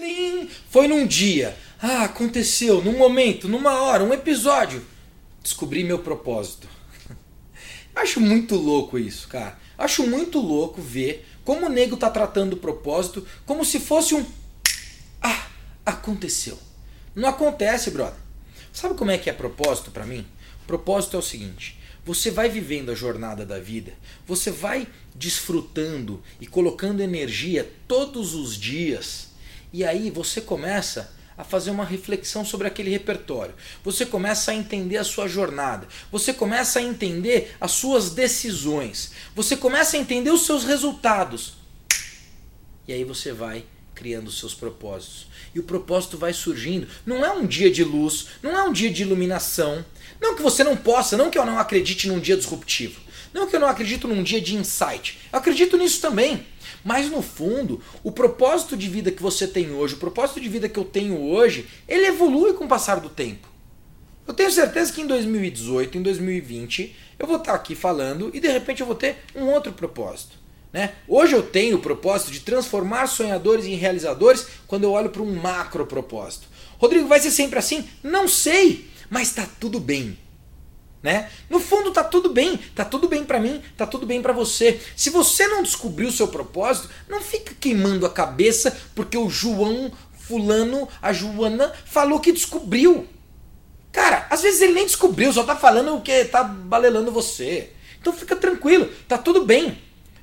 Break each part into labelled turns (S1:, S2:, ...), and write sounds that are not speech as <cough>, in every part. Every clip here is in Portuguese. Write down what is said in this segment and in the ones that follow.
S1: Plim! Foi num dia. Ah, aconteceu, num momento, numa hora, um episódio. Descobri meu propósito. <laughs> Acho muito louco isso, cara. Acho muito louco ver como o nego tá tratando o propósito como se fosse um. Ah, aconteceu. Não acontece, brother. Sabe como é que é propósito para mim? Propósito é o seguinte: você vai vivendo a jornada da vida, você vai desfrutando e colocando energia todos os dias, e aí você começa a fazer uma reflexão sobre aquele repertório. Você começa a entender a sua jornada. Você começa a entender as suas decisões. Você começa a entender os seus resultados. E aí você vai criando os seus propósitos. E o propósito vai surgindo. Não é um dia de luz, não é um dia de iluminação. Não que você não possa, não que eu não acredite num dia disruptivo. Não que eu não acredito num dia de insight. Eu acredito nisso também. Mas no fundo, o propósito de vida que você tem hoje, o propósito de vida que eu tenho hoje, ele evolui com o passar do tempo. Eu tenho certeza que em 2018, em 2020, eu vou estar aqui falando e de repente eu vou ter um outro propósito. Né? Hoje eu tenho o propósito de transformar sonhadores em realizadores quando eu olho para um macro propósito. Rodrigo, vai ser sempre assim? Não sei, mas está tudo bem. Né? No fundo tá tudo bem, tá tudo bem para mim, tá tudo bem para você. Se você não descobriu o seu propósito, não fica queimando a cabeça porque o João fulano, a Joana falou que descobriu. Cara, às vezes ele nem descobriu, só tá falando o que tá balelando você. Então fica tranquilo, tá tudo bem.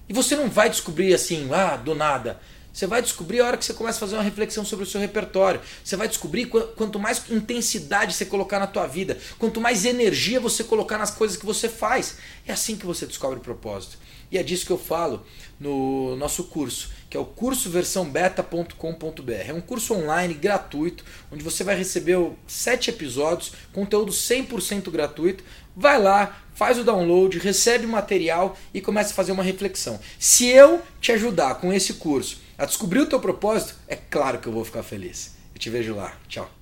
S1: E você não vai descobrir assim, ah, do nada. Você vai descobrir a hora que você começa a fazer uma reflexão sobre o seu repertório. Você vai descobrir quanto mais intensidade você colocar na tua vida, quanto mais energia você colocar nas coisas que você faz. É assim que você descobre o propósito. E é disso que eu falo no nosso curso, que é o curso versão beta.com.br. É um curso online gratuito, onde você vai receber sete episódios, conteúdo 100% gratuito. Vai lá, faz o download, recebe o material e começa a fazer uma reflexão. Se eu te ajudar com esse curso a descobrir o teu propósito, é claro que eu vou ficar feliz. Eu te vejo lá. Tchau.